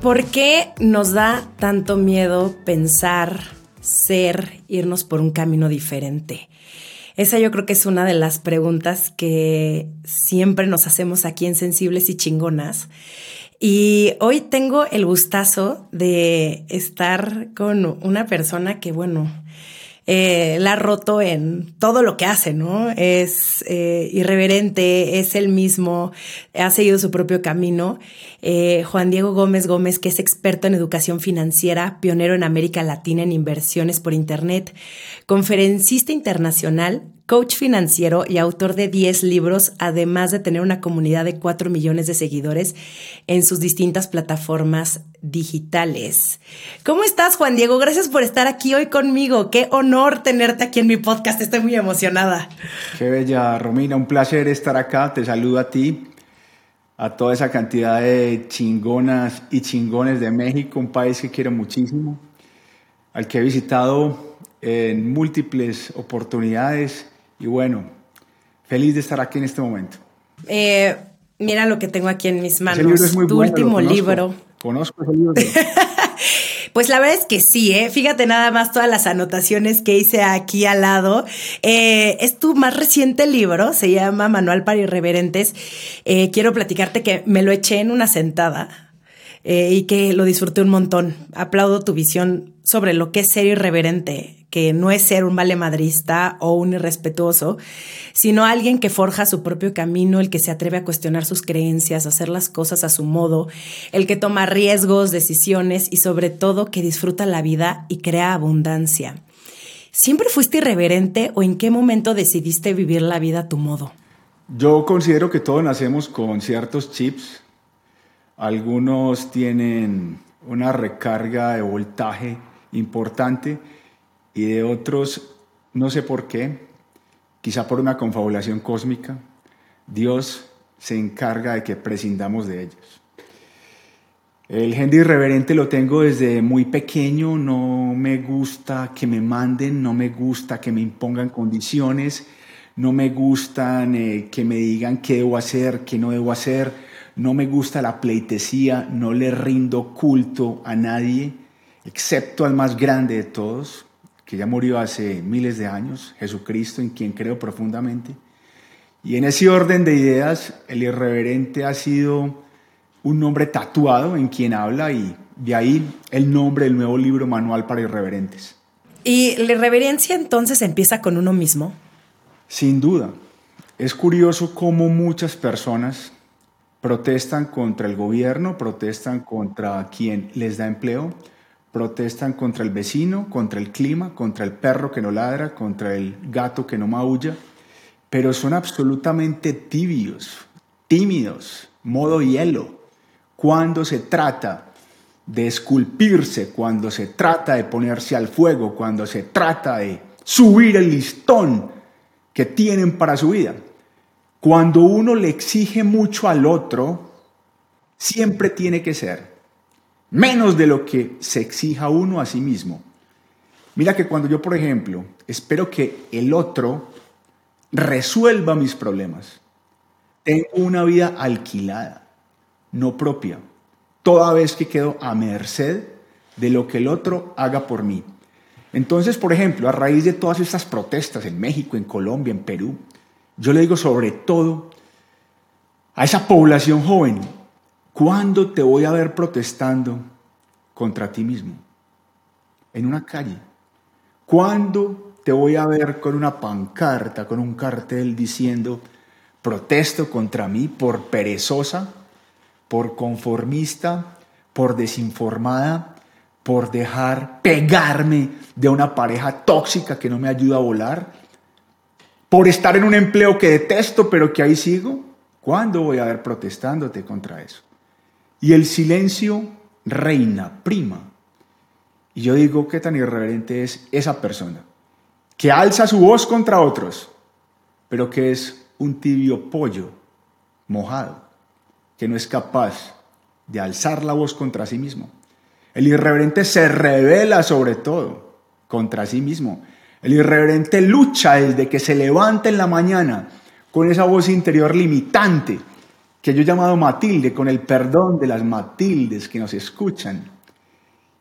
¿Por qué nos da tanto miedo pensar, ser, irnos por un camino diferente? Esa yo creo que es una de las preguntas que siempre nos hacemos aquí en Sensibles y Chingonas. Y hoy tengo el gustazo de estar con una persona que, bueno, eh, la ha roto en todo lo que hace, ¿no? Es eh, irreverente, es el mismo, ha seguido su propio camino. Eh, Juan Diego Gómez Gómez, que es experto en educación financiera, pionero en América Latina en inversiones por Internet, conferencista internacional, coach financiero y autor de 10 libros, además de tener una comunidad de 4 millones de seguidores en sus distintas plataformas digitales. ¿Cómo estás, Juan Diego? Gracias por estar aquí hoy conmigo. Qué honor tenerte aquí en mi podcast. Estoy muy emocionada. Qué bella, Romina. Un placer estar acá. Te saludo a ti, a toda esa cantidad de chingonas y chingones de México, un país que quiero muchísimo, al que he visitado en múltiples oportunidades y bueno, feliz de estar aquí en este momento. Eh, mira lo que tengo aquí en mis manos. es tu último libro. Conozco ese libro. Pues la verdad es que sí, ¿eh? Fíjate nada más todas las anotaciones que hice aquí al lado. Eh, es tu más reciente libro, se llama Manual para Irreverentes. Eh, quiero platicarte que me lo eché en una sentada eh, y que lo disfruté un montón. Aplaudo tu visión sobre lo que es ser irreverente, que no es ser un valemadrista o un irrespetuoso, sino alguien que forja su propio camino, el que se atreve a cuestionar sus creencias, hacer las cosas a su modo, el que toma riesgos, decisiones y sobre todo que disfruta la vida y crea abundancia. ¿Siempre fuiste irreverente o en qué momento decidiste vivir la vida a tu modo? Yo considero que todos nacemos con ciertos chips. Algunos tienen una recarga de voltaje importante y de otros, no sé por qué, quizá por una confabulación cósmica, Dios se encarga de que prescindamos de ellos. El gen irreverente lo tengo desde muy pequeño, no me gusta que me manden, no me gusta que me impongan condiciones, no me gustan eh, que me digan qué debo hacer, qué no debo hacer, no me gusta la pleitesía, no le rindo culto a nadie excepto al más grande de todos, que ya murió hace miles de años, Jesucristo, en quien creo profundamente. Y en ese orden de ideas, el irreverente ha sido un nombre tatuado en quien habla y de ahí el nombre del nuevo libro Manual para Irreverentes. ¿Y la irreverencia entonces empieza con uno mismo? Sin duda. Es curioso cómo muchas personas protestan contra el gobierno, protestan contra quien les da empleo, protestan contra el vecino, contra el clima, contra el perro que no ladra, contra el gato que no maulla, pero son absolutamente tibios, tímidos, modo hielo, cuando se trata de esculpirse, cuando se trata de ponerse al fuego, cuando se trata de subir el listón que tienen para su vida. Cuando uno le exige mucho al otro, siempre tiene que ser menos de lo que se exija uno a sí mismo. Mira que cuando yo, por ejemplo, espero que el otro resuelva mis problemas, tengo una vida alquilada, no propia, toda vez que quedo a merced de lo que el otro haga por mí. Entonces, por ejemplo, a raíz de todas estas protestas en México, en Colombia, en Perú, yo le digo sobre todo a esa población joven, ¿Cuándo te voy a ver protestando contra ti mismo? En una calle. ¿Cuándo te voy a ver con una pancarta, con un cartel diciendo, protesto contra mí por perezosa, por conformista, por desinformada, por dejar pegarme de una pareja tóxica que no me ayuda a volar, por estar en un empleo que detesto pero que ahí sigo? ¿Cuándo voy a ver protestándote contra eso? y el silencio reina, prima. Y yo digo, ¿qué tan irreverente es esa persona? Que alza su voz contra otros, pero que es un tibio pollo mojado, que no es capaz de alzar la voz contra sí mismo. El irreverente se revela sobre todo contra sí mismo. El irreverente lucha desde que se levanta en la mañana con esa voz interior limitante que yo he llamado Matilde, con el perdón de las Matildes que nos escuchan.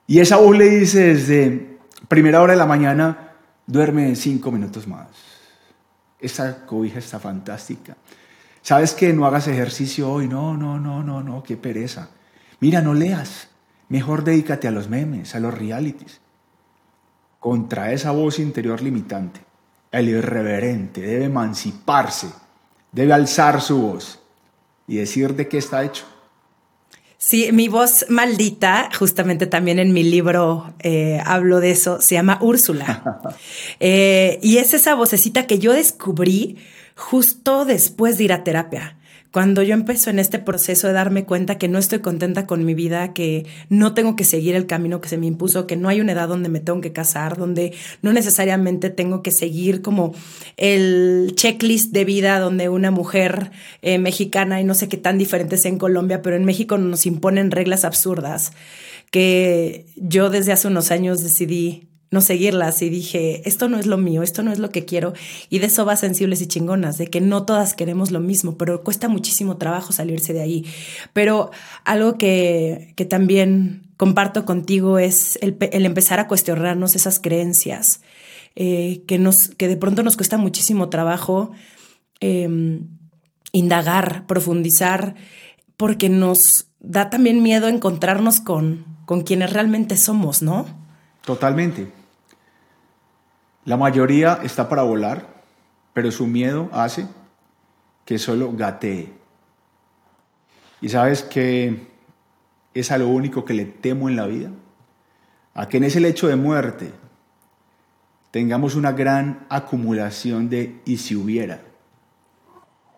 Y esa voz le dice desde primera hora de la mañana, duerme cinco minutos más. Esa cobija está fantástica. ¿Sabes que no hagas ejercicio hoy? No, no, no, no, no, qué pereza. Mira, no leas. Mejor dedícate a los memes, a los realities. Contra esa voz interior limitante, el irreverente debe emanciparse, debe alzar su voz y decir de qué está hecho. Sí, mi voz maldita, justamente también en mi libro eh, hablo de eso, se llama Úrsula. Eh, y es esa vocecita que yo descubrí justo después de ir a terapia. Cuando yo empecé en este proceso de darme cuenta que no estoy contenta con mi vida, que no tengo que seguir el camino que se me impuso, que no hay una edad donde me tengo que casar, donde no necesariamente tengo que seguir como el checklist de vida donde una mujer eh, mexicana y no sé qué tan diferente es en Colombia, pero en México nos imponen reglas absurdas que yo desde hace unos años decidí no seguirlas y dije, esto no es lo mío, esto no es lo que quiero. Y de eso va sensibles y chingonas, de que no todas queremos lo mismo, pero cuesta muchísimo trabajo salirse de ahí. Pero algo que, que también comparto contigo es el, empezar a cuestionarnos esas creencias, eh, que, nos, que de pronto nos cuesta muchísimo trabajo em, indagar, profundizar, porque nos da también miedo encontrarnos con, con quienes realmente somos, ¿no? Totalmente. La mayoría está para volar, pero su miedo hace que solo gatee. Y sabes que es a lo único que le temo en la vida, a que en ese lecho de muerte tengamos una gran acumulación de y si hubiera.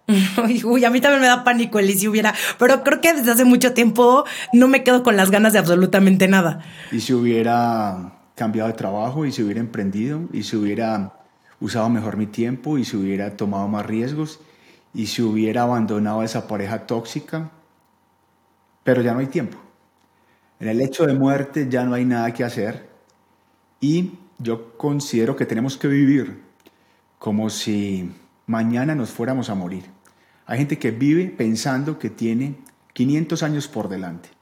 Uy, a mí también me da pánico el y si hubiera, pero creo que desde hace mucho tiempo no me quedo con las ganas de absolutamente nada. Y si hubiera cambiado de trabajo y se hubiera emprendido y se hubiera usado mejor mi tiempo y se hubiera tomado más riesgos y se hubiera abandonado esa pareja tóxica, pero ya no hay tiempo. En el hecho de muerte ya no hay nada que hacer y yo considero que tenemos que vivir como si mañana nos fuéramos a morir. Hay gente que vive pensando que tiene 500 años por delante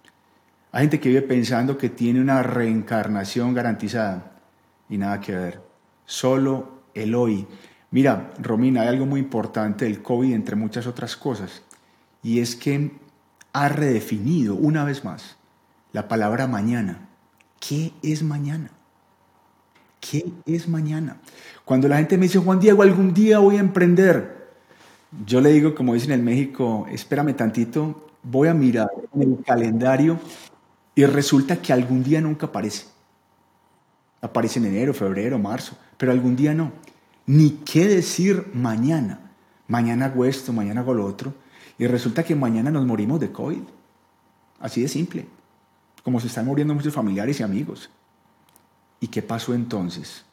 hay gente que vive pensando que tiene una reencarnación garantizada y nada que ver. Solo el hoy. Mira, Romina, hay algo muy importante del COVID entre muchas otras cosas y es que ha redefinido una vez más la palabra mañana. ¿Qué es mañana? ¿Qué es mañana? Cuando la gente me dice, Juan Diego, algún día voy a emprender, yo le digo, como dicen en México, espérame tantito, voy a mirar en el calendario y resulta que algún día nunca aparece. Aparece en enero, febrero, marzo, pero algún día no. Ni qué decir mañana. Mañana hago esto, mañana hago lo otro. Y resulta que mañana nos morimos de COVID. Así de simple. Como se están muriendo muchos familiares y amigos. ¿Y qué pasó entonces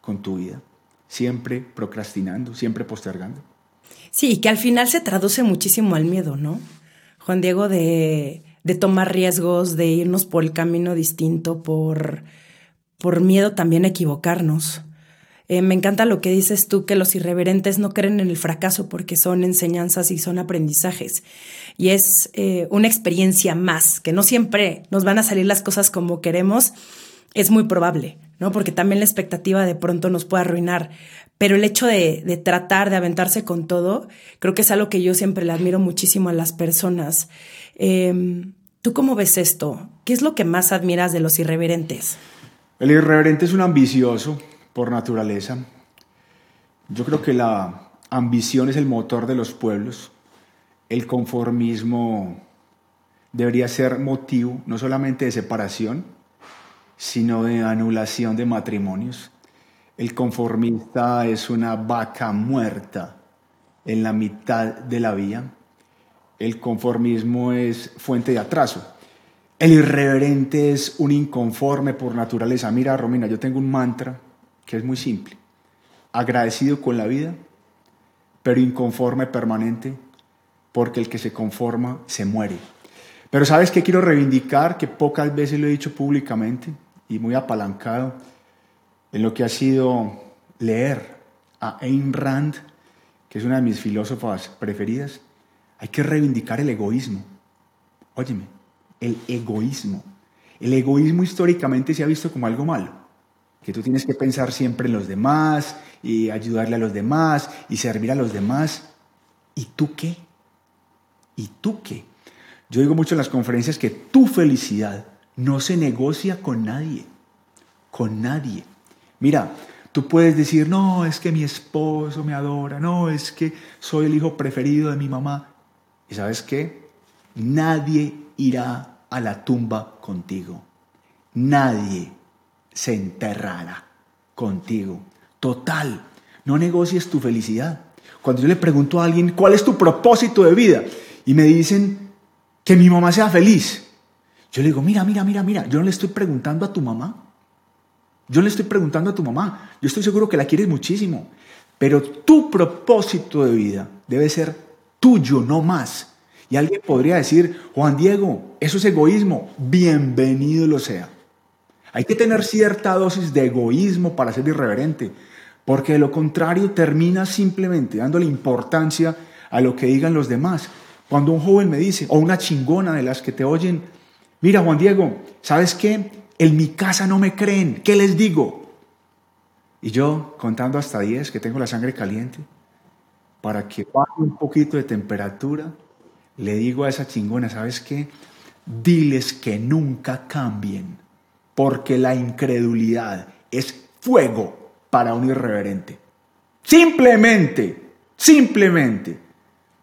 con tu vida? Siempre procrastinando, siempre postergando. Sí, que al final se traduce muchísimo al miedo, ¿no? Juan Diego, de de tomar riesgos, de irnos por el camino distinto, por, por miedo también a equivocarnos. Eh, me encanta lo que dices tú, que los irreverentes no creen en el fracaso porque son enseñanzas y son aprendizajes. Y es eh, una experiencia más, que no siempre nos van a salir las cosas como queremos, es muy probable, ¿no? Porque también la expectativa de pronto nos puede arruinar. Pero el hecho de, de tratar, de aventarse con todo, creo que es algo que yo siempre le admiro muchísimo a las personas. Em, ¿Tú cómo ves esto? ¿Qué es lo que más admiras de los irreverentes? El irreverente es un ambicioso por naturaleza. Yo creo que la ambición es el motor de los pueblos. El conformismo debería ser motivo no solamente de separación, sino de anulación de matrimonios. El conformista es una vaca muerta en la mitad de la vía el conformismo es fuente de atraso. El irreverente es un inconforme por naturaleza. Mira, Romina, yo tengo un mantra que es muy simple. Agradecido con la vida, pero inconforme permanente, porque el que se conforma se muere. Pero ¿sabes qué quiero reivindicar? Que pocas veces lo he dicho públicamente y muy apalancado en lo que ha sido leer a Ayn Rand, que es una de mis filósofas preferidas. Hay que reivindicar el egoísmo. Óyeme, el egoísmo. El egoísmo históricamente se ha visto como algo malo, que tú tienes que pensar siempre en los demás y ayudarle a los demás y servir a los demás. ¿Y tú qué? ¿Y tú qué? Yo digo mucho en las conferencias que tu felicidad no se negocia con nadie, con nadie. Mira, tú puedes decir, no, es que mi esposo me adora, no, es que soy el hijo preferido de mi mamá. ¿Y sabes qué? Nadie irá a la tumba contigo. Nadie se enterrará contigo. Total, no negocies tu felicidad. Cuando yo le pregunto a alguien, ¿cuál es tu propósito de vida? Y me dicen, que mi mamá sea feliz. Yo le digo, mira, mira, mira, mira, yo no le estoy preguntando a tu mamá. Yo le estoy preguntando a tu mamá. Yo estoy seguro que la quieres muchísimo. Pero tu propósito de vida debe ser tuyo, no más. Y alguien podría decir, Juan Diego, eso es egoísmo. Bienvenido lo sea. Hay que tener cierta dosis de egoísmo para ser irreverente, porque de lo contrario termina simplemente dándole importancia a lo que digan los demás. Cuando un joven me dice, o una chingona de las que te oyen, mira Juan Diego, ¿sabes qué? En mi casa no me creen, ¿qué les digo? Y yo, contando hasta 10, que tengo la sangre caliente, para que baje un poquito de temperatura, le digo a esa chingona, ¿sabes qué? Diles que nunca cambien, porque la incredulidad es fuego para un irreverente. Simplemente, simplemente,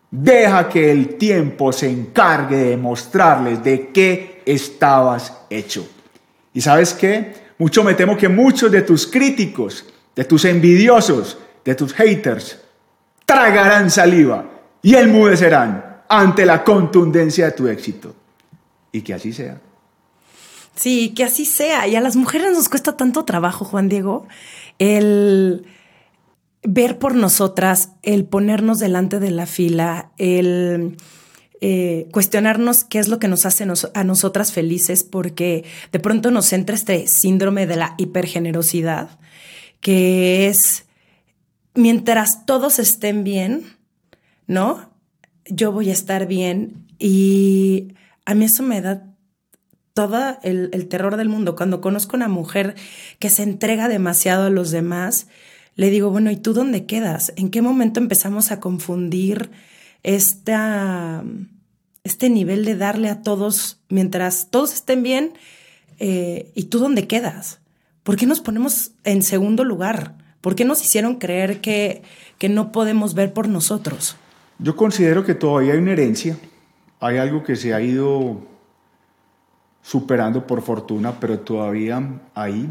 deja que el tiempo se encargue de mostrarles de qué estabas hecho. ¿Y sabes qué? Mucho me temo que muchos de tus críticos, de tus envidiosos, de tus haters, tragarán saliva y enmudecerán ante la contundencia de tu éxito. Y que así sea. Sí, que así sea. Y a las mujeres nos cuesta tanto trabajo, Juan Diego, el ver por nosotras, el ponernos delante de la fila, el eh, cuestionarnos qué es lo que nos hace a nosotras felices, porque de pronto nos entra este síndrome de la hipergenerosidad, que es mientras todos estén bien, ¿no? yo voy a estar bien y a mí eso me da todo el, terror del mundo. Cuando conozco a una mujer que se entrega demasiado a los demás, le digo, bueno, ¿y tú dónde quedas? ¿En qué momento empezamos a confundir este nivel de darle a todos mientras todos estén bien? Eh, ¿Y tú dónde quedas? ¿Por qué nos ponemos en segundo lugar? ¿Por qué nos hicieron creer que, que no podemos ver por nosotros? Yo considero que todavía hay una herencia, hay algo que se ha ido superando por fortuna, pero todavía ahí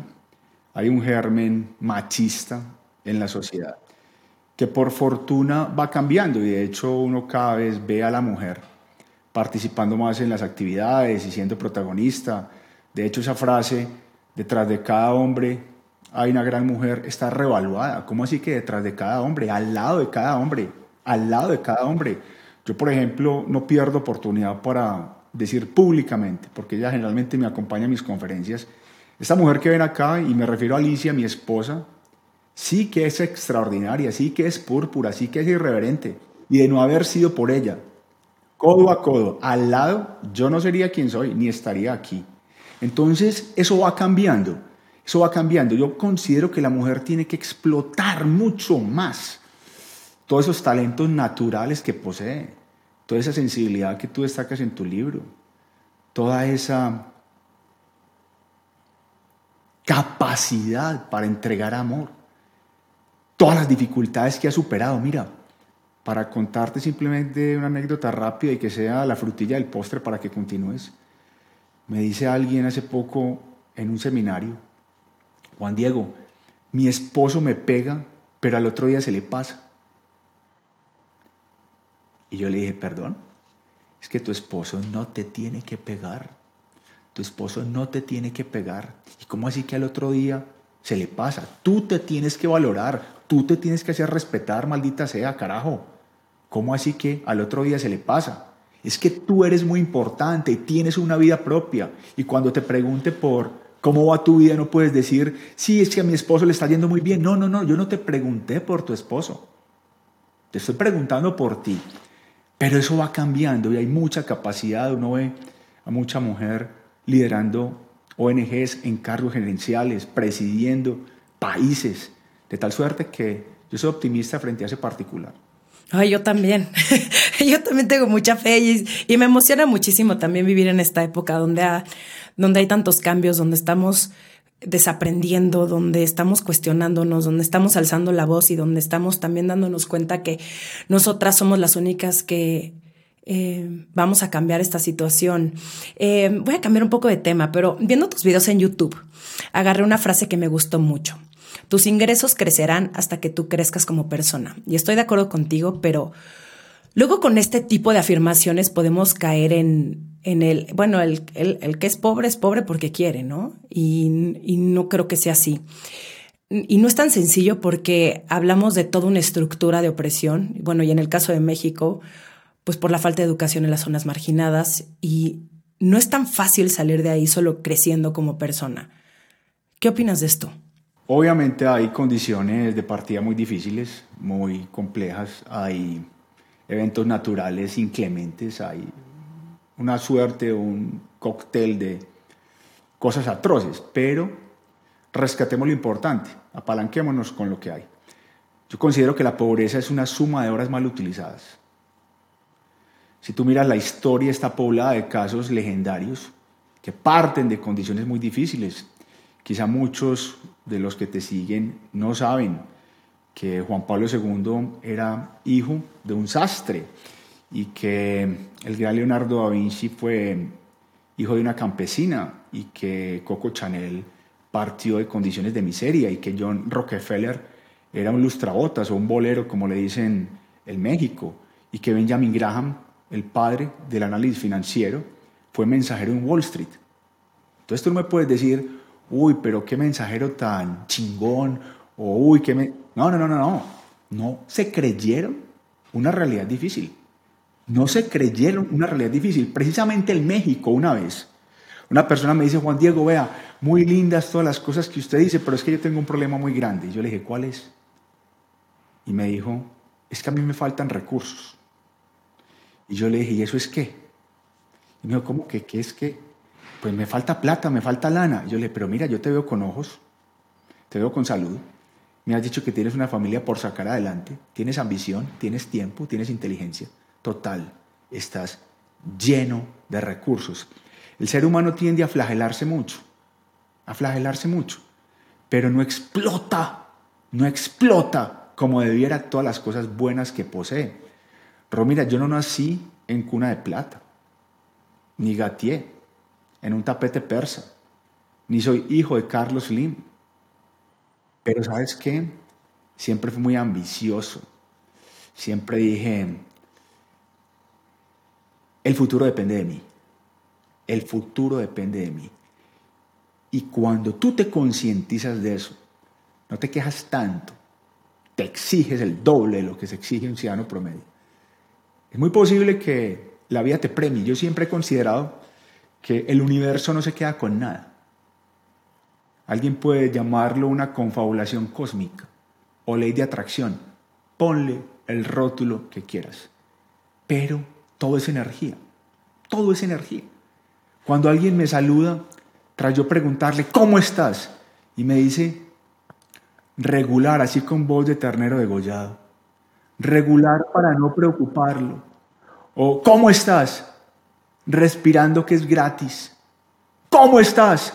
hay un germen machista en la sociedad, que por fortuna va cambiando y de hecho uno cada vez ve a la mujer participando más en las actividades y siendo protagonista. De hecho esa frase, detrás de cada hombre hay una gran mujer, está revaluada. ¿Cómo así que detrás de cada hombre, al lado de cada hombre? al lado de cada hombre. Yo, por ejemplo, no pierdo oportunidad para decir públicamente, porque ella generalmente me acompaña en mis conferencias, esta mujer que ven acá, y me refiero a Alicia, mi esposa, sí que es extraordinaria, sí que es púrpura, sí que es irreverente, y de no haber sido por ella, codo a codo, al lado, yo no sería quien soy, ni estaría aquí. Entonces, eso va cambiando, eso va cambiando. Yo considero que la mujer tiene que explotar mucho más todos esos talentos naturales que posee, toda esa sensibilidad que tú destacas en tu libro, toda esa capacidad para entregar amor, todas las dificultades que ha superado. Mira, para contarte simplemente una anécdota rápida y que sea la frutilla del postre para que continúes. Me dice alguien hace poco en un seminario, Juan Diego, mi esposo me pega, pero al otro día se le pasa. Y yo le dije, perdón. es que tu esposo no te tiene que pegar. Tu esposo no te tiene que pegar. ¿Y cómo así que al otro día se le pasa? Tú te tienes que valorar, tú te tienes que hacer respetar, maldita sea, carajo. ¿Cómo así que al otro día se le pasa? Es que tú eres muy importante y tienes una vida propia. Y cuando te pregunte por cómo va tu vida, no puedes decir, sí, es que a mi esposo le está yendo muy bien. No, no, no, yo no te pregunté por tu esposo. Te estoy preguntando por ti. Pero eso va cambiando y hay mucha capacidad. Uno ve a mucha mujer liderando ONGs en cargos gerenciales, presidiendo países, de tal suerte que yo soy optimista frente a ese particular. Ay, yo también. yo también tengo mucha fe y, me emociona muchísimo también vivir en esta época donde, donde hay tantos cambios, donde estamos desaprendiendo, donde estamos cuestionándonos, donde estamos alzando la voz y donde estamos también dándonos cuenta que nosotras somos las únicas que eh, vamos a cambiar esta situación. Eh, voy a cambiar un poco de tema, pero viendo tus videos en YouTube, agarré una frase que me gustó mucho. Tus ingresos crecerán hasta que tú crezcas como persona. Y estoy de acuerdo contigo, pero luego con este tipo de afirmaciones podemos caer en, en el, bueno, el, el, que es pobre es pobre porque quiere, ¿no? Y, y no creo que sea así. Y no es tan sencillo porque hablamos de toda una estructura de opresión, bueno, y en el caso de México, pues por la falta de educación en las zonas marginadas, y no es tan fácil salir de ahí solo creciendo como persona. ¿Qué opinas de esto? Obviamente hay condiciones de partida muy difíciles, muy complejas, hay eventos naturales inclementes, hay una suerte, un cóctel de cosas atroces, pero rescatemos lo importante, apalanquémonos con lo que hay. Yo considero que la pobreza es una suma de horas mal utilizadas. Si tú miras la historia, está poblada de casos legendarios que parten de condiciones muy difíciles. Quizá muchos de los que te siguen no saben que Juan Pablo II era hijo de un sastre y que el gran Leonardo da Vinci fue hijo de una campesina y que Coco Chanel partió de condiciones de miseria y que John Rockefeller era un lustrabotas o un bolero, como le dicen en México, y que Benjamin Graham, el padre del análisis financiero, fue mensajero en Wall Street. Entonces tú no me puedes decir, uy, pero qué mensajero tan chingón, o uy, qué me... No, no, no, no, no. No se creyeron una realidad difícil no se creyeron una realidad difícil. Precisamente en México una vez, una persona me dice, Juan Diego, vea, muy lindas todas las cosas que usted dice, pero es que yo tengo un problema muy grande. Y yo le dije, ¿cuál es? Y me dijo, es que a mí me faltan recursos. Y yo le dije, ¿y eso es qué? Y me dijo, ¿cómo que qué es qué? Pues me falta plata, me falta lana. Yo le dije, pero mira, yo te veo con ojos, te veo con salud. Me has dicho que tienes una familia por sacar adelante, tienes ambición, tienes tiempo, tienes inteligencia total, estás lleno de recursos. El ser humano tiende a flagelarse mucho, a flagelarse mucho, pero no explota, no explota como debiera todas las cosas buenas que posee. Pero mira, yo no nací en cuna de plata, ni gatié en un tapete persa, ni soy hijo de Carlos Slim. Pero sabes qué? Siempre fui muy ambicioso. Siempre dije, el futuro depende de mí. El futuro depende de mí. Y cuando tú te concientizas de eso, no te quejas tanto, te exiges el doble de lo que se exige un ciudadano promedio. Es muy posible que la vida te premie. Yo siempre he considerado que el universo no se queda con nada. Alguien puede llamarlo una confabulación cósmica o ley de atracción. Ponle el rótulo que quieras. Pero todo es energía. Todo es energía. Cuando alguien me saluda, tras yo preguntarle, ¿cómo estás? Y me dice, regular, así con voz de ternero degollado. Regular para no preocuparlo. O, ¿cómo estás? Respirando que es gratis. ¿Cómo estás?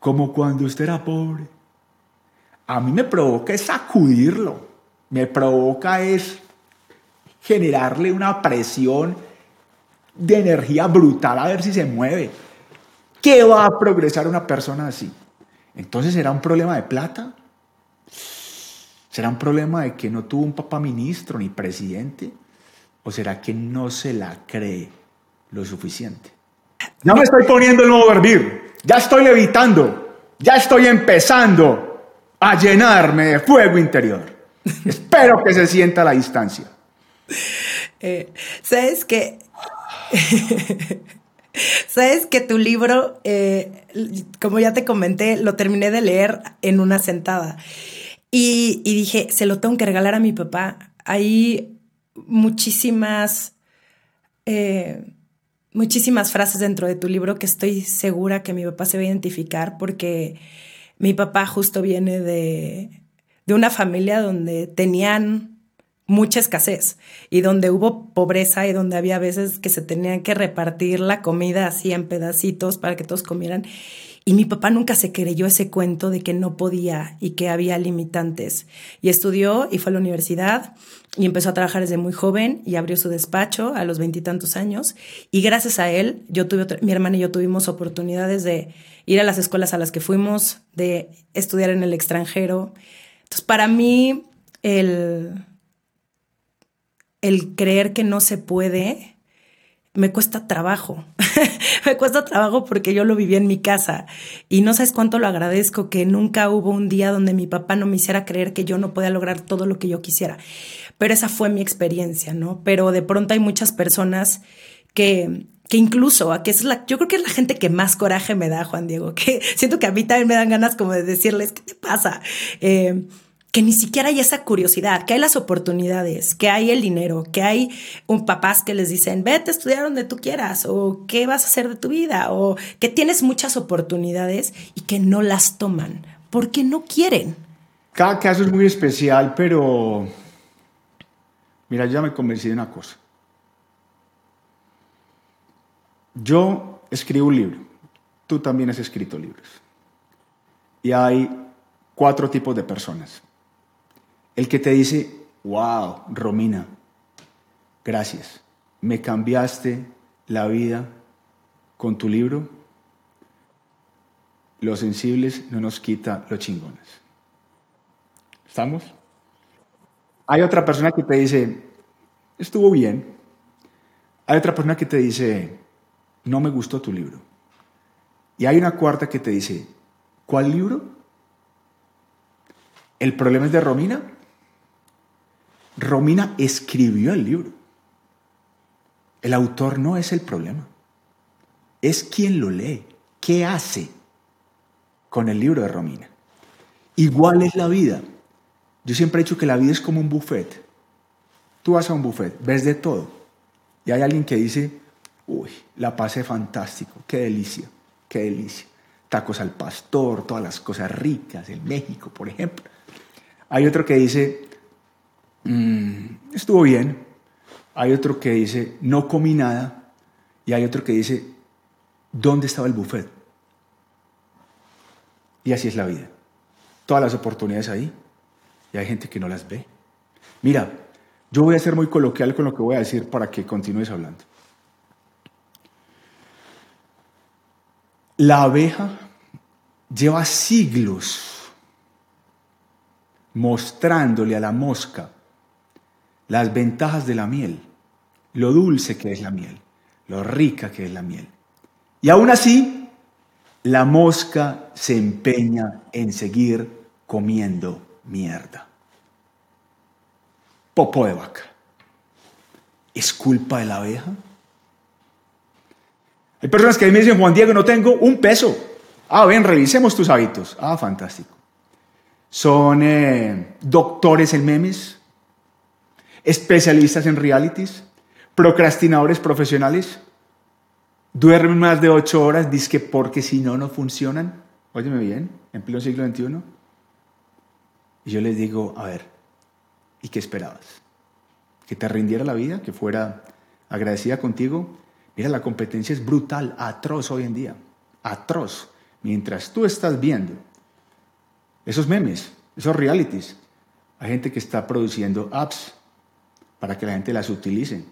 Como cuando usted era pobre. A mí me provoca es sacudirlo. Me provoca es generarle una presión de energía brutal a ver si se mueve. ¿Qué va a progresar una persona así? Entonces, ¿será un problema de plata? ¿Será un problema de que no tuvo un papá ministro ni presidente? ¿O será que no se la cree lo suficiente. Ya me estoy poniendo el nuevo verbir, ya estoy levitando, ya estoy empezando a llenarme de fuego interior. Espero que se sienta la distancia. Eh, ¿Sabes qué? Sabes que tu libro, eh, como ya te comenté, lo terminé de leer en una sentada. Y, dije, se lo tengo que regalar a mi papá. Hay muchísimas, eh, muchísimas frases dentro de tu libro que estoy segura que mi papá se va a identificar porque mi papá justo viene de, de una familia donde tenían mucha escasez y donde hubo pobreza y donde había veces que se tenían que repartir la comida así en pedacitos para que todos comieran. Y mi papá nunca se creyó ese cuento de que no podía y que había limitantes. Y estudió y fue a la universidad y empezó a trabajar desde muy joven y abrió su despacho a los veintitantos años. Y gracias a él, yo tuve mi hermana y yo tuvimos oportunidades de ir a las escuelas a las que fuimos, de estudiar en el extranjero. Entonces, para mí, el, el creer que no se puede me cuesta trabajo. me cuesta trabajo porque yo lo viví en mi casa y no sabes cuánto lo agradezco que nunca hubo un día donde mi papá no me hiciera creer que yo no podía lograr todo lo que yo quisiera. Pero esa fue mi experiencia, ¿no? Pero de pronto hay muchas personas que, que incluso, que es la, yo creo que es la gente que más coraje me da, Juan Diego, que siento que a mí también me dan ganas como de decirles, ¿qué te pasa? Eh, que ni siquiera hay esa curiosidad, que hay las oportunidades, que hay el dinero, que hay un papás que les dicen, vete a estudiar donde tú quieras, o qué vas a hacer de tu vida, o que tienes muchas oportunidades y que no las toman, porque no quieren. Cada caso es muy especial, pero mira, ya me convencí de una cosa. Yo escribo un libro, tú también has escrito libros, y hay cuatro tipos de personas el que te dice, wow, Romina, gracias, me cambiaste la vida con tu libro. Los sensibles no nos quita los chingones. ¿Estamos? Hay otra persona que te dice, estuvo bien. Hay otra persona que te dice, no me gustó tu libro. Y hay una cuarta que te dice, ¿cuál libro? ¿El problema es de Romina? Romina escribió el libro. El autor no es el problema. Es quien lo lee. ¿Qué hace con el libro de Romina? Igual es la vida. Yo siempre he dicho que la vida es como un buffet. Tú vas a un buffet, ves de todo. Y hay alguien que dice, uy, la pasé fantástico, qué delicia, qué delicia. Tacos al pastor, todas las cosas ricas, el México, por ejemplo. Hay otro que dice, Mm, estuvo bien. Hay otro que dice, no comí nada. Y hay otro que dice, ¿dónde estaba el buffet? Y así es la vida. Todas las oportunidades ahí. Y hay gente que no las ve. Mira, yo voy a ser muy coloquial con lo que voy a decir para que continúes hablando. La abeja lleva siglos mostrándole a la mosca las ventajas de la miel, lo dulce que es la miel, lo rica que es la miel. Y aún así, la mosca se empeña en seguir comiendo mierda. Popo de vaca. ¿Es culpa de la abeja? Hay personas que me dicen, Juan Diego, no tengo un peso. Ah, ven, revisemos tus hábitos. Ah, fantástico. Son eh, doctores en memes, especialistas en realities, procrastinadores profesionales, duermen más de ocho horas, que porque si no, no funcionan. Óyeme bien, en pleno siglo XXI. Y yo les digo, a ver, ¿y qué esperabas? ¿Que te rindiera la vida? ¿Que fuera agradecida contigo? Mira, la competencia es brutal, atroz hoy en día, atroz. Mientras tú estás viendo esos memes, esos realities, hay gente que está produciendo apps para que la gente las utilice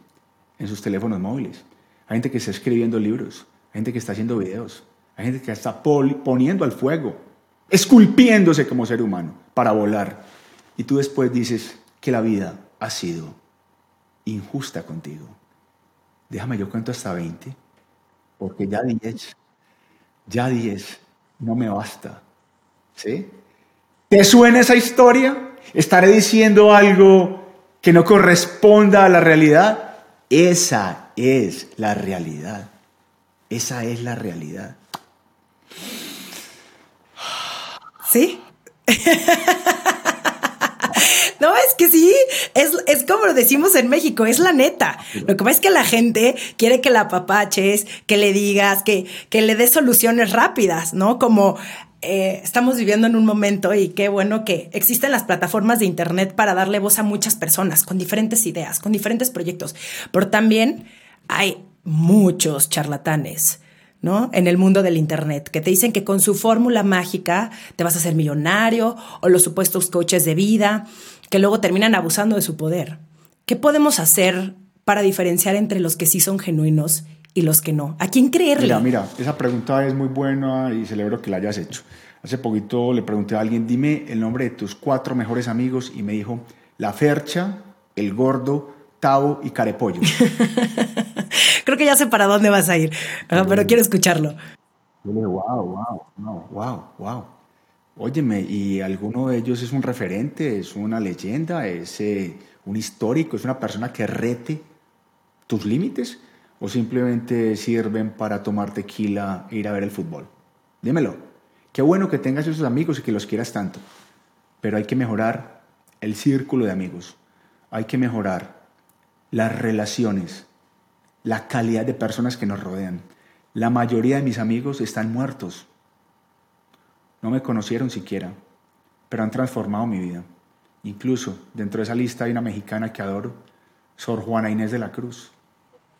en sus teléfonos móviles. Hay gente que está escribiendo libros, hay gente que está haciendo videos, hay gente que está poniendo al fuego, esculpiéndose como ser humano para volar. Y tú después dices que la vida ha sido injusta contigo. déjame yo cuento hasta 20, porque ya 10, ya 10 no me basta. ¿Sí? ¿Te suena esa historia? ¿Estaré diciendo algo que no corresponda a la realidad? Esa es la realidad. Esa es la realidad. ¿Sí? No, es que sí, es, es, como lo decimos en México, es la neta. Lo que pasa es que la gente quiere que la papaches, que le digas, que, que le des soluciones rápidas, ¿no? Como eh, estamos viviendo en un momento y qué bueno que existen las plataformas de Internet para darle voz a muchas personas con diferentes ideas, con diferentes proyectos, pero también hay muchos charlatanes ¿no? En el mundo del Internet, que te dicen que con su fórmula mágica te vas a hacer millonario o los supuestos coaches de vida, que luego terminan abusando de su poder. ¿Qué podemos hacer para diferenciar entre los que sí son genuinos y los que no? ¿A quién creerle? Mira, mira, esa pregunta es muy buena y celebro que la hayas hecho. Hace poquito le pregunté a alguien, dime el nombre de tus cuatro mejores amigos y me dijo, La Fercha, El Gordo, Tavo y Carepollo. Creo que ya sé para dónde vas a ir, pero quiero escucharlo. wow, wow, wow, wow, wow. Óyeme, y alguno de ellos es un referente, es una leyenda, es eh, un histórico, es una persona que rete tus límites o simplemente sirven para tomar tequila e ir a ver el fútbol. Dímelo. Qué bueno que tengas esos amigos y que los quieras tanto, pero hay que mejorar el círculo de amigos, hay que mejorar las relaciones, la calidad de personas que nos rodean. La mayoría de mis amigos están muertos. No me conocieron siquiera, pero han transformado mi vida. Incluso dentro de esa lista hay una mexicana que adoro, Sor Juana Inés de la Cruz.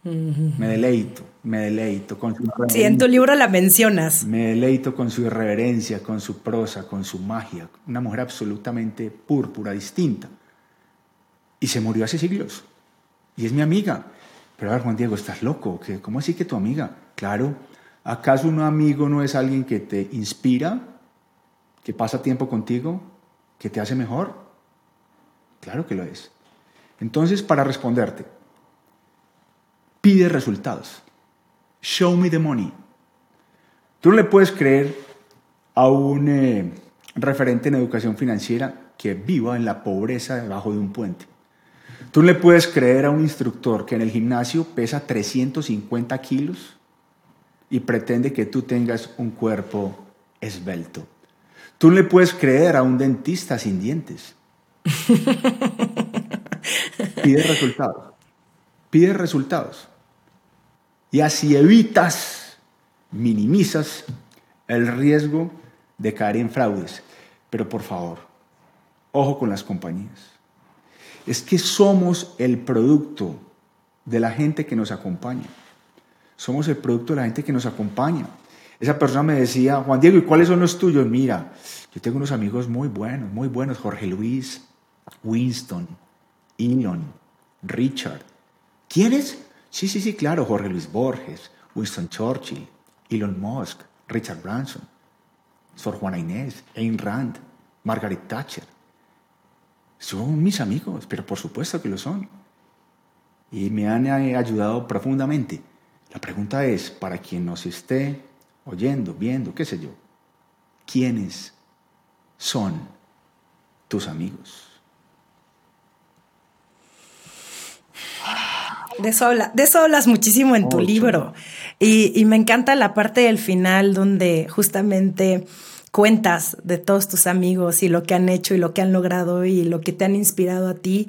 Me deleito, me deleito con su Sí, en tu libro la mencionas. Me deleito con su irreverencia, con su prosa, con su magia. Una mujer absolutamente púrpura, distinta. Y se murió hace siglos. Y es mi amiga. Pero a ver, Juan Diego, estás loco. ¿Cómo así que tu amiga? Claro, ¿acaso un amigo no es alguien que te inspira, que pasa tiempo contigo, que te hace mejor? Claro que lo es. Entonces, para responderte, pide resultados. Show me the money. Tú no le puedes creer a un eh, referente en educación financiera que viva en la pobreza debajo de un puente. Tú le puedes creer a un instructor que en el gimnasio pesa 350 kilos y pretende que tú tengas un cuerpo esbelto. Tú le puedes creer a un dentista sin dientes. Pide resultados. Pide resultados. Y así evitas, minimizas el riesgo de caer en fraudes. Pero por favor, ojo con las compañías es que somos el producto de la gente que nos acompaña. Somos el producto de la gente que nos acompaña. Esa persona me decía, Juan Diego, ¿y cuáles son los tuyos? Mira, yo tengo unos amigos muy buenos, muy buenos. Jorge Luis, Winston, Elon, Richard. ¿Quiénes? Sí, sí, sí, claro. Jorge Luis Borges, Winston Churchill, Elon Musk, Richard Branson, Sor Juana Inés, Ayn Rand, Margaret Thatcher. Son mis amigos, pero por supuesto que lo son. Y me han eh, ayudado profundamente. La pregunta es, para quien nos esté oyendo, viendo, qué sé yo, ¿quiénes son tus amigos? De eso, de eso hablas muchísimo en tu libro. Y, y me encanta la parte del final donde justamente cuentas de todos tus amigos y lo que han hecho y lo que han logrado y lo que te han inspirado a ti.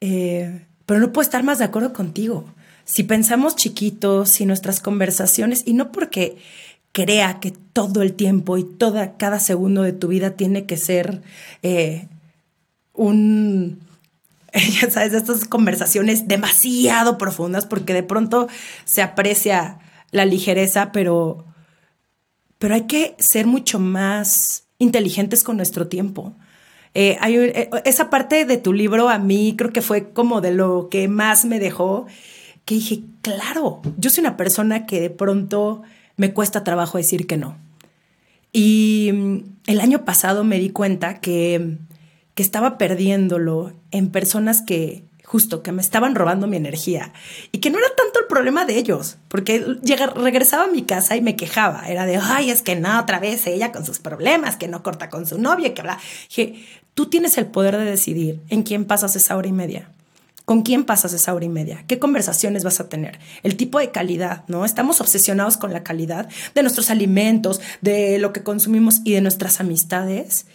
Eh, pero no puedo estar más de acuerdo contigo. Si pensamos chiquitos, si nuestras conversaciones, y no porque crea que todo el tiempo y toda, cada segundo de tu vida tiene que ser eh, un, ya sabes, estas conversaciones demasiado profundas, porque de pronto se aprecia la ligereza, pero pero hay que ser mucho más inteligentes con nuestro tiempo. Eh, eh, esa parte de tu libro a mí creo que fue como de lo que más me dejó, que dije, claro, yo soy una persona que de pronto me cuesta trabajo decir que no. Y mm, el año pasado me di cuenta que, que estaba perdiéndolo en personas que justo que me estaban robando mi energía y que no era tanto el problema de ellos, porque llega, regresaba a mi casa y me quejaba. Era de, ay, es que no, otra vez ella con sus problemas, que no corta con su novio, que bla. Dije, tú tienes el poder de decidir en quién pasas esa hora y media. ¿Con quién pasas esa hora y media? ¿Qué conversaciones vas a tener? El tipo de calidad, ¿no? Estamos obsesionados con la calidad de nuestros alimentos, de lo que consumimos y de nuestras amistades.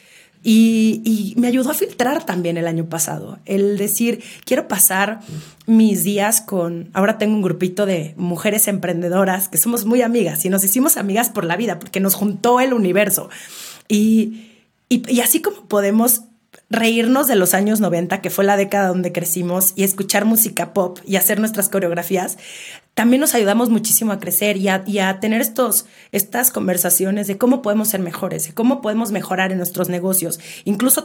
Y, me ayudó a filtrar también el año pasado. El decir, quiero pasar mis días con, ahora tengo un grupito de mujeres emprendedoras que somos muy amigas y nos hicimos amigas por la vida porque nos juntó el universo. Y, y, así como podemos reírnos de los años 90, que fue la década donde crecimos, y escuchar música pop y hacer nuestras coreografías, también nos ayudamos muchísimo a crecer y a, tener estos, estas conversaciones de cómo podemos ser mejores, de cómo podemos mejorar en nuestros negocios. Incluso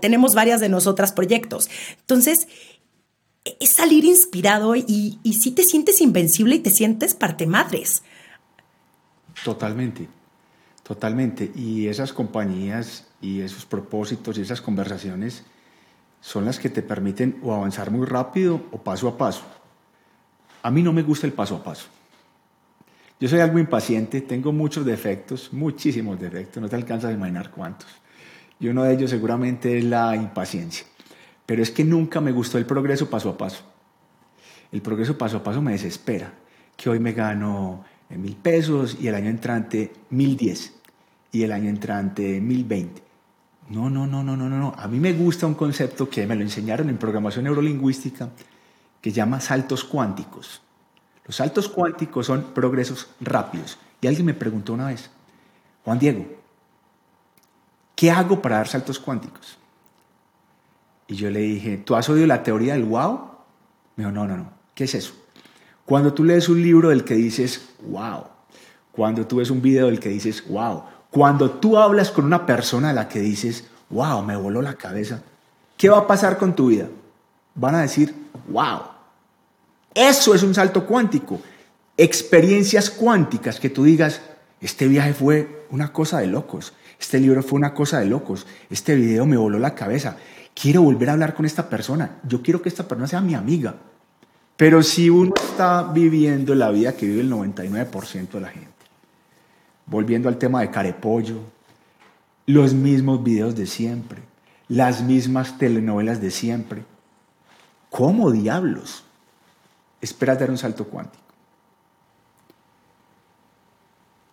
tenemos varias de nosotras proyectos. Entonces, es salir inspirado y, si te sientes invencible y te sientes parte madres. Totalmente, totalmente. Y esas compañías y esos propósitos y esas conversaciones son las que te permiten o avanzar muy rápido o paso a paso. A mí no me gusta el paso a paso. Yo soy algo impaciente, tengo muchos defectos, muchísimos defectos, no te alcanzas a imaginar cuántos. Y uno de ellos seguramente es la impaciencia. Pero es que nunca me gustó el progreso paso a paso. El progreso paso a paso me desespera. Que hoy me gano mil pesos y el año entrante mil diez y el año entrante mil veinte. No, no, no, no, no, no. A mí me gusta un concepto que me lo enseñaron en programación neurolingüística que llama saltos cuánticos. Los saltos cuánticos son progresos rápidos. Y alguien me preguntó una vez, Juan Diego, ¿qué hago para dar saltos cuánticos? Y yo le dije, ¿tú has oído la teoría del wow? Me dijo, no, no, no. ¿Qué es eso? Cuando tú lees un libro del que dices, wow. Cuando tú ves un video del que dices, wow. Cuando tú hablas con una persona a la que dices, wow, me voló la cabeza. ¿Qué va a pasar con tu vida? Van a decir, wow. Eso es un salto cuántico. Experiencias cuánticas que tú digas, este viaje fue una cosa de locos, este libro fue una cosa de locos, este video me voló la cabeza, quiero volver a hablar con esta persona, yo quiero que esta persona sea mi amiga. Pero si uno está viviendo la vida que vive el 99% de la gente, volviendo al tema de carepollo, los mismos videos de siempre, las mismas telenovelas de siempre, ¿cómo diablos Espera dar un salto cuántico.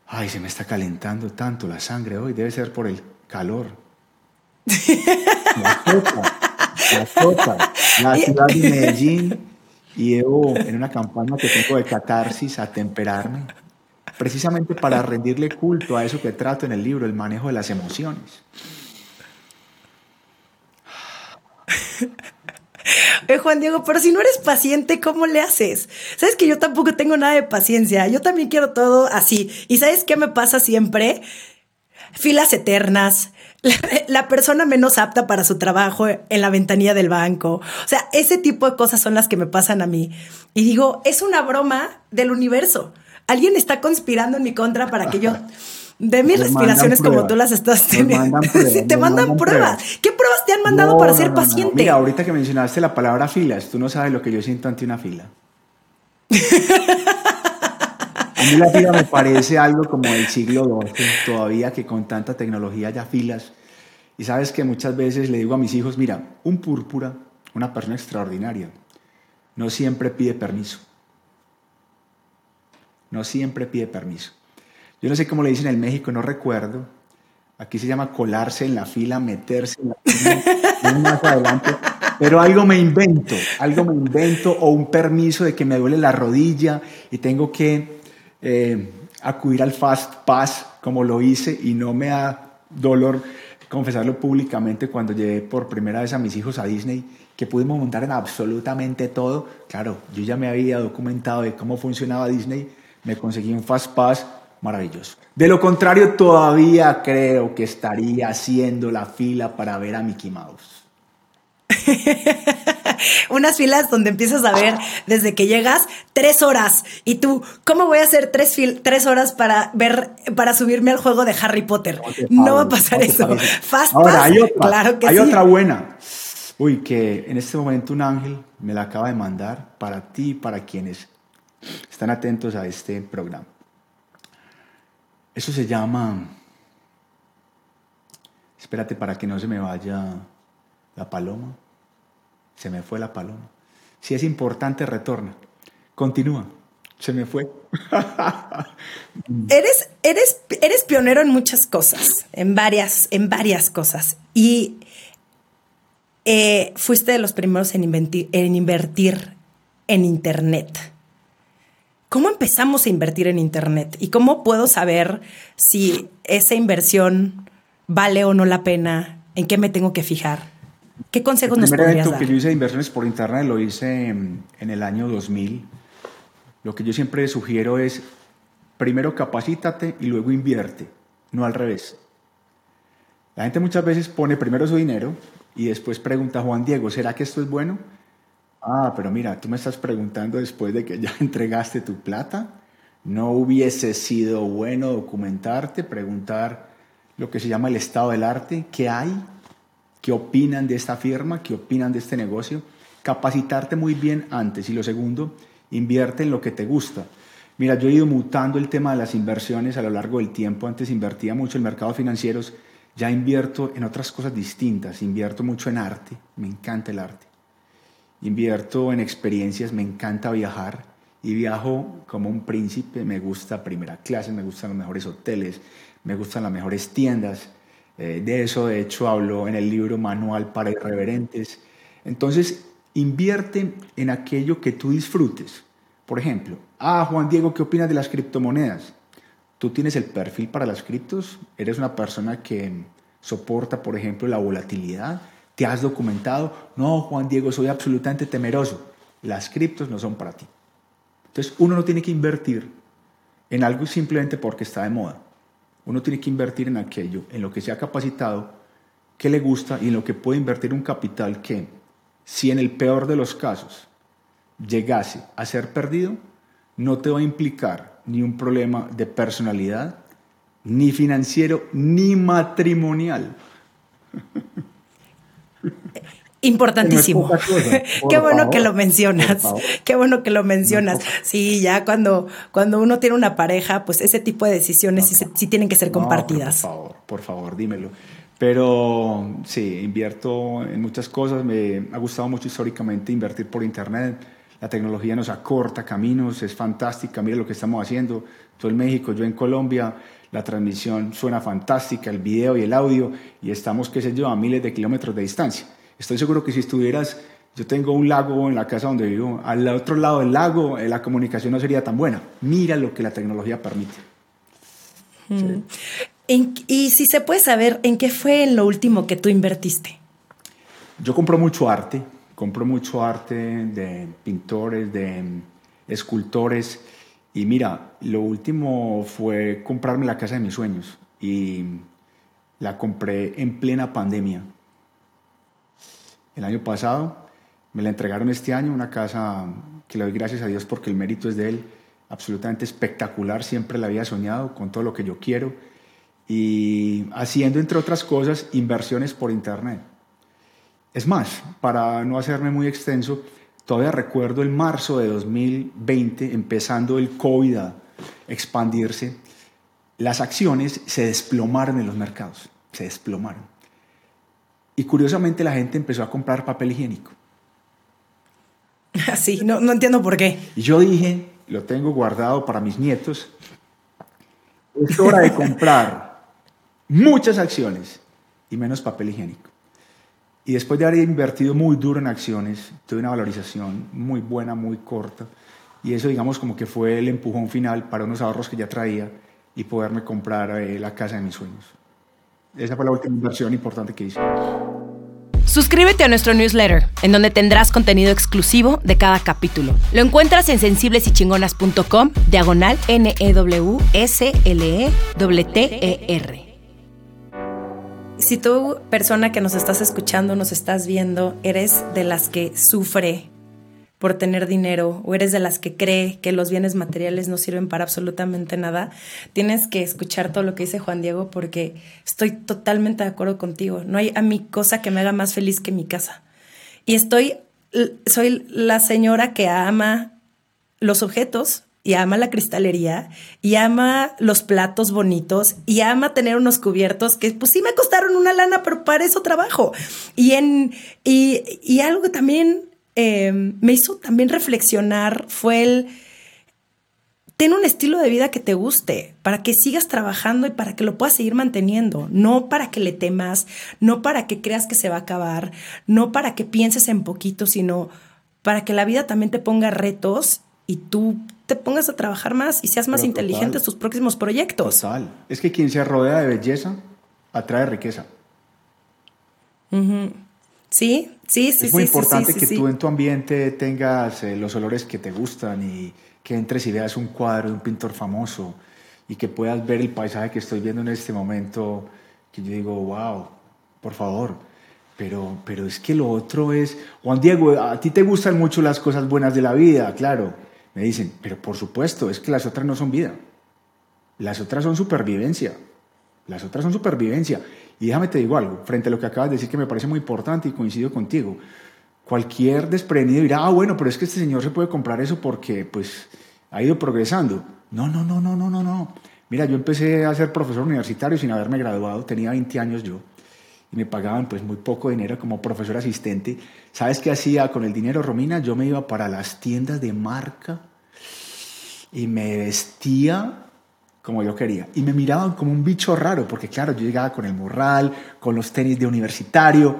Ay, se me está calentando tanto la sangre hoy, debe ser por el calor. La sopa, la sopa, la ciudad de Medellín y yo en una campaña que tengo de catarsis a temperarme, precisamente para rendirle culto a eso que trato en el libro, el manejo de las emociones. Eh, Juan Diego, pero si no eres paciente, ¿cómo le haces? Sabes que yo tampoco tengo nada de paciencia. Yo también quiero todo así. ¿Y sabes qué me pasa siempre? Filas eternas. La, persona menos apta para su trabajo en la ventanilla del banco. O sea, ese tipo de cosas son las que me pasan a mí. Y digo, es una broma del universo. Alguien está conspirando en mi contra para que yo de mis respiraciones como tú las estás teniendo. te mandan, pruebas. ¿Qué pruebas te han mandado para ser paciente? Mira, ahorita que mencionaste la palabra filas, tú no sabes lo que yo siento ante una fila. A mí la fila me parece algo como del siglo XII, todavía que con tanta tecnología ya filas. Y sabes que muchas veces le digo a mis hijos, mira, un púrpura, una persona extraordinaria, no siempre pide permiso. No siempre pide permiso. Yo no sé cómo le dicen en México, no recuerdo. Aquí se llama colarse en la fila, meterse en la fila, más adelante. Pero algo me invento, algo me invento, o un permiso de que me duele la rodilla y tengo que eh, acudir al Fast Pass, como lo hice, y no me da dolor confesarlo públicamente cuando llevé por primera vez a mis hijos a Disney, que pudimos montar en absolutamente todo. Claro, yo ya me había documentado de cómo funcionaba Disney, me conseguí un Fast Pass, maravilloso. De lo contrario, todavía creo que estaría haciendo la fila para ver a Mickey Mouse. Unas filas donde empiezas a ver desde que llegas tres horas y tú, ¿cómo voy a hacer tres, tres horas para ver, para subirme al juego de Harry Potter? No, va a pasar eso. Fast Ahora, hay otra, claro que hay otra buena. Uy, que en este momento un ángel me la acaba de mandar para ti y para quienes están atentos a este programa. Eso se llama, espérate para que no se me vaya la paloma, se me fue la paloma. Si es importante, retorna. Continúa. Se me fue. eres, eres, eres pionero en muchas cosas, en varias, en varias cosas. Y eh, fuiste de los primeros en, en invertir en Internet. ¿Cómo empezamos a invertir en Internet? ¿Y cómo puedo saber si esa inversión vale o no la pena? ¿En qué me tengo que fijar? ¿Qué consejos nos podrías dar? El evento que yo hice de inversiones por Internet lo hice en, en el año 2000 lo que yo siempre sugiero es, primero capacítate y luego invierte, no al revés. La gente muchas veces pone primero su dinero y después pregunta, Juan Diego, ¿será que esto es bueno? Ah, pero mira, tú me estás preguntando después de que ya entregaste tu plata. ¿No hubiese sido bueno documentarte, preguntar lo que se llama el estado del arte? ¿Qué hay? ¿Qué opinan de esta firma? ¿Qué opinan de este negocio? Capacitarte muy bien antes. Y lo segundo, Invierte en lo que te gusta. Mira, yo he ido mutando el tema de las inversiones a lo largo del tiempo. Antes invertía mucho en mercados financieros, ya invierto en otras cosas distintas. Invierto mucho en arte, me encanta el arte. Invierto en experiencias, me encanta viajar y viajo como un príncipe. Me gusta primera clase, me gustan los mejores hoteles, me gustan las mejores tiendas. Eh, de eso, de hecho, hablo en el libro Manual para Irreverentes. Entonces, Invierte en aquello que tú disfrutes. Por ejemplo, ah, Juan Diego, ¿qué opinas de las criptomonedas? ¿Tú tienes el perfil para las criptos? ¿Eres una persona que soporta, por ejemplo, la volatilidad? ¿Te has documentado? No, Juan Diego, soy absolutamente temeroso. Las criptos no son para ti. Entonces, uno no tiene que invertir en algo simplemente porque está de moda. Uno tiene que invertir en aquello, en lo que se ha capacitado, que le gusta y en lo que puede invertir un capital que si en el peor de los casos llegase a ser perdido, no te va a implicar ni un problema de personalidad, ni financiero, ni matrimonial. Importantísimo. Qué bueno que lo mencionas. Qué bueno que lo mencionas. Sí, ya cuando, cuando uno tiene una pareja, pues ese tipo de decisiones sí, tienen que ser compartidas. por favor, por favor, dímelo. Pero sí, invierto en muchas cosas. Me ha gustado mucho históricamente invertir por Internet. La tecnología nos acorta caminos, es fantástica. Mira lo que estamos haciendo. Tú en México, yo en Colombia. La transmisión suena fantástica, el video y el audio, y estamos, qué sé yo, a miles de kilómetros de distancia. Estoy seguro que si estuvieras, yo tengo un lago en la casa donde vivo, al otro lado del lago, eh, la comunicación no sería tan buena. Mira lo que la tecnología permite. Mm y si se puede saber, ¿en qué fue lo último que tú invertiste? Yo compro mucho arte, compro mucho arte de pintores, de escultores. Y mira, lo último fue comprarme la casa de mis sueños. Y la compré en plena pandemia. El año pasado me la entregaron este año, una casa que le doy gracias a Dios porque el mérito es de él, absolutamente espectacular, siempre la había soñado con todo lo que yo quiero y haciendo, entre otras cosas, inversiones por Internet. Es más, para no hacerme muy extenso, todavía recuerdo el marzo de 2020, empezando el COVID a expandirse, las acciones se desplomaron en los mercados, se desplomaron. Y curiosamente la gente empezó a comprar papel higiénico. Sí, no, no entiendo por qué. Y yo dije, lo tengo guardado para mis nietos, es hora de comprar muchas acciones y menos papel higiénico. Y después de haber invertido muy duro en acciones, tuve una valorización muy buena, muy corta. Y eso, digamos, como que fue el empujón final para unos ahorros que ya traía y poderme comprar eh, la casa de mis sueños. Esa fue la última inversión importante que hice. Suscríbete a nuestro newsletter, en donde tendrás contenido exclusivo de cada capítulo. Lo encuentras en sensiblesychingonas.com, diagonal N-E-W-S-L-E-T-T-E-R. Si tú, persona que nos estás escuchando, nos estás viendo, eres de las que sufre por tener dinero o eres de las que cree que los bienes materiales no sirven para absolutamente nada, tienes que escuchar todo lo que dice Juan Diego porque estoy totalmente de acuerdo contigo. No hay a mí cosa que me haga más feliz que mi casa. Y estoy, soy la señora que ama los objetos y ama la cristalería y ama los platos bonitos y ama tener unos cubiertos que pues sí me costaron una lana, pero para eso trabajo. Y, en, y, algo que también eh, me hizo también reflexionar fue el ten un estilo de vida que te guste, para que sigas trabajando y para que lo puedas seguir manteniendo, no para que le temas, no para que creas que se va a acabar, no para que pienses en poquito, sino para que la vida también te ponga retos y tú te pongas a trabajar más y seas más inteligente en tus próximos proyectos. Total. Es que quien se rodea de belleza atrae riqueza. Sí, sí, sí. Es muy importante que tú en tu ambiente tengas eh, los olores que te gustan y que entres y veas un cuadro de un pintor famoso y que puedas ver el paisaje que estoy viendo en este momento, que yo digo, wow, por favor. Pero, pero es que lo otro es, Juan Diego, a ti te gustan mucho las cosas buenas de la vida, claro. Me dicen, pero por supuesto, es que las otras no son vida. Las otras son supervivencia. Las otras son supervivencia. Y déjame te digo algo, frente a lo que acabas de decir que me parece muy importante y coincido contigo cualquier desprendido dirá, ah, bueno, pero es que este señor se puede comprar eso porque pues ha ido progresando. No, no, no, no, no, no, no. Mira, yo empecé a ser profesor universitario sin haberme graduado, tenía 20 años yo, y me pagaban pues muy poco dinero como profesor asistente. ¿Sabes qué hacía con el dinero, Romina? Yo me iba para las tiendas de marca y me vestía como yo quería. Y me miraban como un bicho raro, porque claro, yo llegaba con el morral, con los tenis de universitario,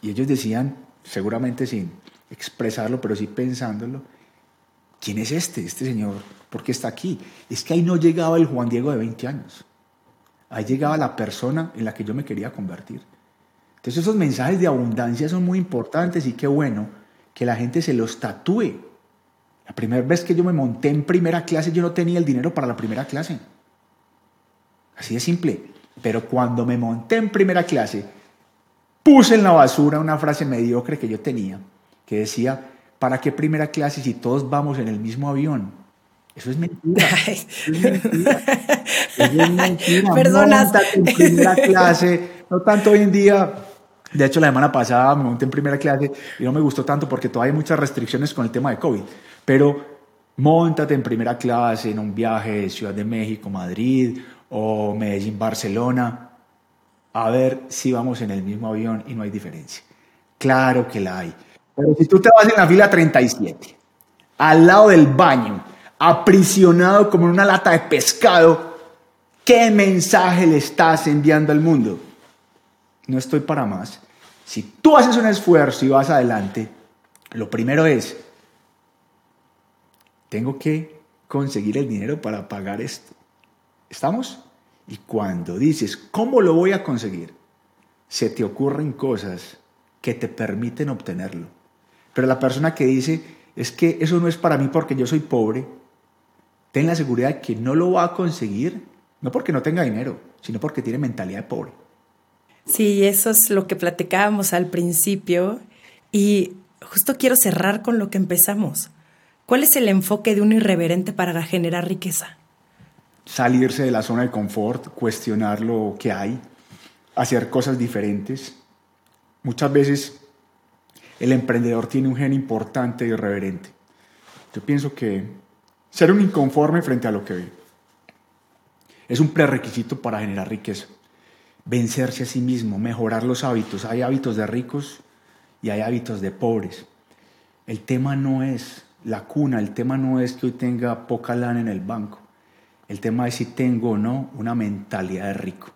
y ellos decían, seguramente sin expresarlo, pero sí pensándolo, ¿quién es este, este señor? ¿Por qué está aquí? Es que ahí no llegaba el Juan Diego de 20 años. Ahí llegaba la persona en la que yo me quería convertir. Entonces esos mensajes de abundancia son muy importantes y qué bueno que la gente se los tatúe. La primera vez que yo me monté en primera clase yo no tenía el dinero para la primera clase. Así de simple. Pero cuando me monté en primera clase puse en la basura una frase mediocre que yo tenía, que decía, ¿para qué primera clase si todos vamos en el mismo avión? Eso es mentira. Eso es mentira. Eso es mentira. Personas. en primera clase, no tanto hoy en día. De hecho, la semana pasada me monté en primera clase y no me gustó tanto porque todavía hay muchas restricciones con el tema de COVID. Pero montate en primera clase en un viaje de Ciudad de México, Madrid o Medellín, Barcelona a ver si vamos en el mismo avión y no hay diferencia. Claro que la hay. Pero si tú te vas en la fila 37, al lado del baño, aprisionado como en una lata de pescado, ¿qué mensaje le estás enviando al mundo? No estoy para más. Si tú haces un esfuerzo y vas adelante, lo primero es, tengo que conseguir el dinero para pagar esto. ¿Estamos? Y cuando dices, ¿cómo lo voy a conseguir? Se te ocurren cosas que te permiten obtenerlo. Pero la persona que dice, es que eso no es para mí porque yo soy pobre, ten la seguridad que no lo va a conseguir, no porque no tenga dinero, sino porque tiene mentalidad de pobre. Sí, eso es lo que platicábamos al principio y justo quiero cerrar con lo que empezamos. ¿Cuál es el enfoque de un irreverente para generar riqueza? Salirse de la zona de confort, cuestionar lo que hay, hacer cosas diferentes. Muchas veces el emprendedor tiene un gen importante y irreverente. Yo pienso que ser un inconforme frente a lo que ve es un prerequisito para generar riqueza. Vencerse a sí mismo, mejorar los hábitos. Hay hábitos de ricos y hay hábitos de pobres. El tema no es la cuna, el tema no es que hoy tenga poca lana en el banco. El tema es si tengo o no una mentalidad de rico.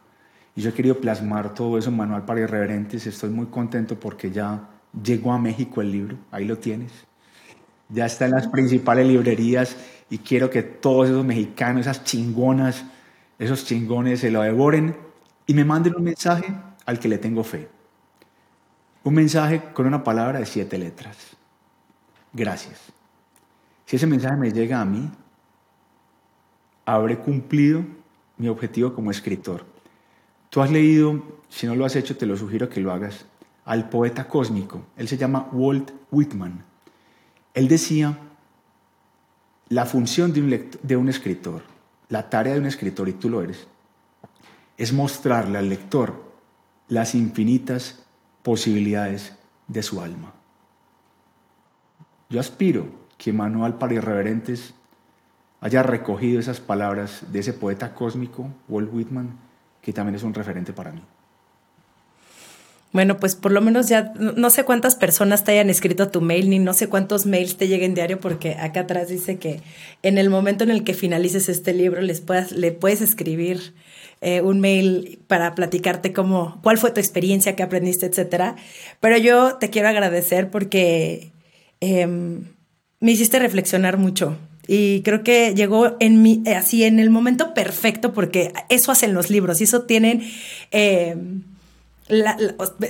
Y yo he querido plasmar todo eso en Manual para Irreverentes. Estoy muy contento porque ya llegó a México el libro. Ahí lo tienes. Ya está en las principales librerías y quiero que todos esos mexicanos, esas chingonas, esos chingones se lo devoren y me manden un mensaje al que le tengo fe. Un mensaje con una palabra de siete letras. Gracias. Si ese mensaje me llega a mí, habré cumplido mi objetivo como escritor. Tú has leído, si no lo has hecho, te lo sugiero que lo hagas, al poeta cósmico. Él se llama Walt Whitman. Él decía, la función de un, de un escritor, la tarea de un escritor, y tú lo eres, es mostrarle al lector las infinitas posibilidades de su alma. Yo aspiro que Manual para Irreverentes haya recogido esas palabras de ese poeta cósmico, Walt Whitman, que también es un referente para mí. Bueno, pues por lo menos ya no sé cuántas personas te hayan escrito tu mail, ni no sé cuántos mails te lleguen diario, porque acá atrás dice que en el momento en el que finalices este libro les puedas, le puedes escribir eh, un mail para platicarte cómo, cuál fue tu experiencia, qué aprendiste, etcétera. Pero yo te quiero agradecer porque em, me hiciste reflexionar mucho. Y creo que llegó en mi, así en el momento perfecto, porque eso hacen los libros y eso tienen. Em,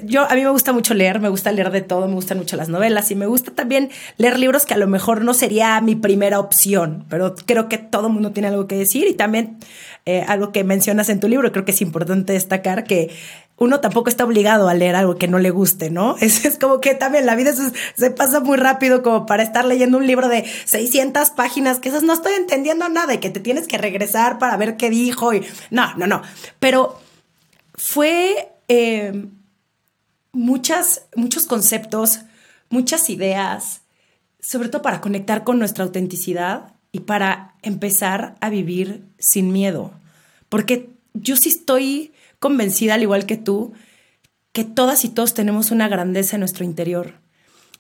yo a mí me gusta mucho leer, me gusta leer de todo, me gustan mucho las novelas y me gusta también leer libros que a lo mejor no sería mi primera opción, pero creo que todo mundo tiene algo que decir y también eh, algo que mencionas en tu libro, creo que es importante destacar que uno tampoco está obligado a leer algo que no le guste, ¿no? Es, es como que también la vida se, pasa muy rápido como para estar leyendo un libro de 600 páginas, que esas no estoy entendiendo nada y que te tienes que regresar para ver qué dijo y no, no, no, pero fue eh, muchas, muchos conceptos, muchas ideas, sobre todo para conectar con nuestra autenticidad y para empezar a vivir sin miedo. Porque yo sí estoy convencida, al igual que tú, que todas y todos tenemos una grandeza en nuestro interior,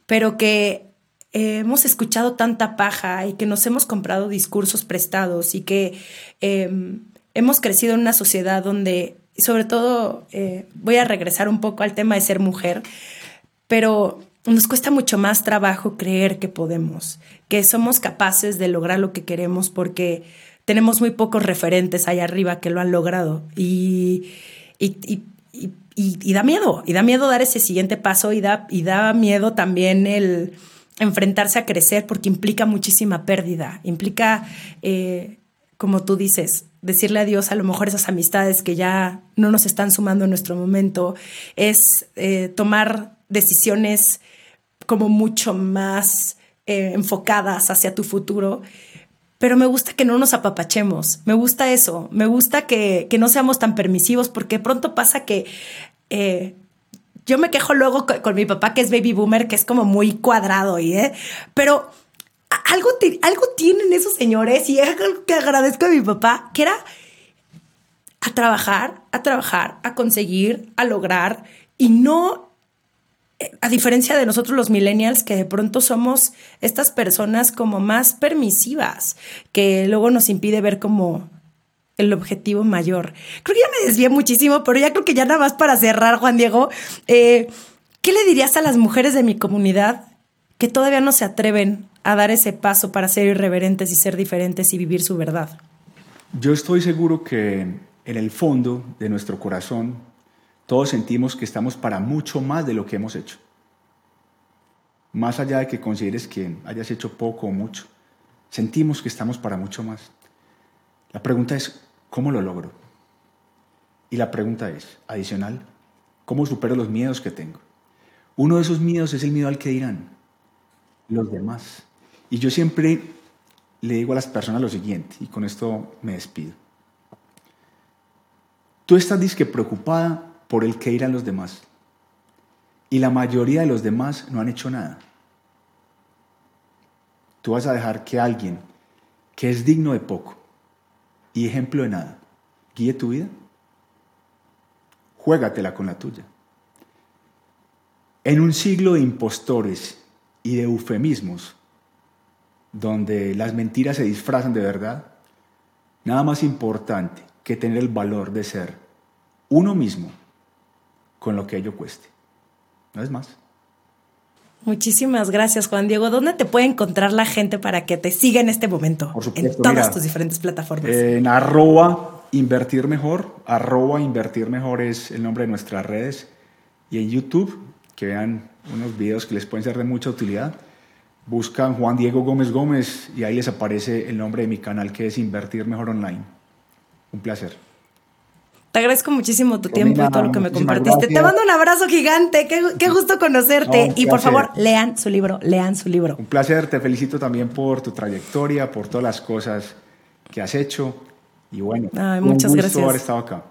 pero que eh, hemos escuchado tanta paja y que nos hemos comprado discursos prestados y que em, hemos crecido en una sociedad donde sobre todo eh, voy a regresar un poco al tema de ser mujer, pero nos cuesta mucho más trabajo creer que podemos, que somos capaces de lograr lo que queremos porque tenemos muy pocos referentes allá arriba que lo han logrado. Y, y, da miedo, y da miedo dar ese siguiente paso y da, y da miedo también el enfrentarse a crecer porque implica muchísima pérdida, implica, eh, como tú dices, decirle adiós a lo mejor esas amistades que ya no nos están sumando en nuestro momento, es eh, tomar decisiones como mucho más eh, enfocadas hacia tu futuro. Pero me gusta que no nos apapachemos, me gusta eso, me gusta que, no seamos tan permisivos porque pronto pasa que eh, yo me quejo luego con, mi papá que es baby boomer, que es como muy cuadrado, ¿y, pero algo, algo tienen esos señores y es algo que agradezco a mi papá, que era a trabajar, a trabajar, a conseguir, a lograr y no, eh, a diferencia de nosotros los millennials, que de pronto somos estas personas como más permisivas, que luego nos impide ver como el objetivo mayor. Creo que ya me desvié muchísimo, pero ya creo que ya nada más para cerrar, Juan Diego, eh, ¿qué le dirías a las mujeres de mi comunidad que todavía no se atreven a dar ese paso para ser irreverentes y ser diferentes y vivir su verdad? Yo estoy seguro que en el fondo de nuestro corazón todos sentimos que estamos para mucho más de lo que hemos hecho. Más allá de que consideres que hayas hecho poco o mucho, sentimos que estamos para mucho más. La pregunta es, ¿cómo lo logro? Y la pregunta es, adicional, ¿cómo supero los miedos que tengo? Uno de esos miedos es el miedo al que dirán los demás. Y yo siempre le digo a las personas lo siguiente, y con esto me despido. Tú estás disque preocupada por el que irán los demás. Y la mayoría de los demás no han hecho nada. Tú vas a dejar que alguien que es digno de poco y ejemplo de nada guíe tu vida. Juégatela con la tuya. En un siglo de impostores y de eufemismos, donde las mentiras se disfrazan de verdad, nada más importante que tener el valor de ser uno mismo con lo que ello cueste. No es más. Muchísimas gracias, Juan Diego. ¿Dónde te puede encontrar la gente para que te siga en este momento? Por supuesto, en todas tus diferentes plataformas. En arroba invertir mejor. Arroba invertir mejor es el nombre de nuestras redes. Y en YouTube, que vean unos videos que les pueden ser de mucha utilidad buscan Juan Diego Gómez Gómez y ahí les aparece el nombre de mi canal que es Invertir Mejor Online. Un placer. Te agradezco muchísimo tu tiempo y todo lo que me compartiste. Te mando un abrazo gigante, qué, gusto conocerte. y por favor, lean su libro, lean su libro. Un placer, te felicito también por tu trayectoria, por todas las cosas que has hecho. Y bueno, muchas un gusto haber estado acá.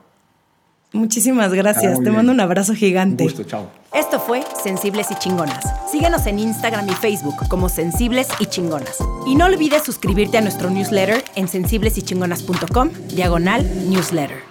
Muchísimas gracias. Te mando un abrazo gigante. Un gusto, chao. Esto fue Sensibles y Chingonas. Síguenos en Instagram y Facebook como Sensibles y Chingonas. Y no olvides suscribirte a nuestro newsletter en sensiblesychingonas.com, diagonal newsletter.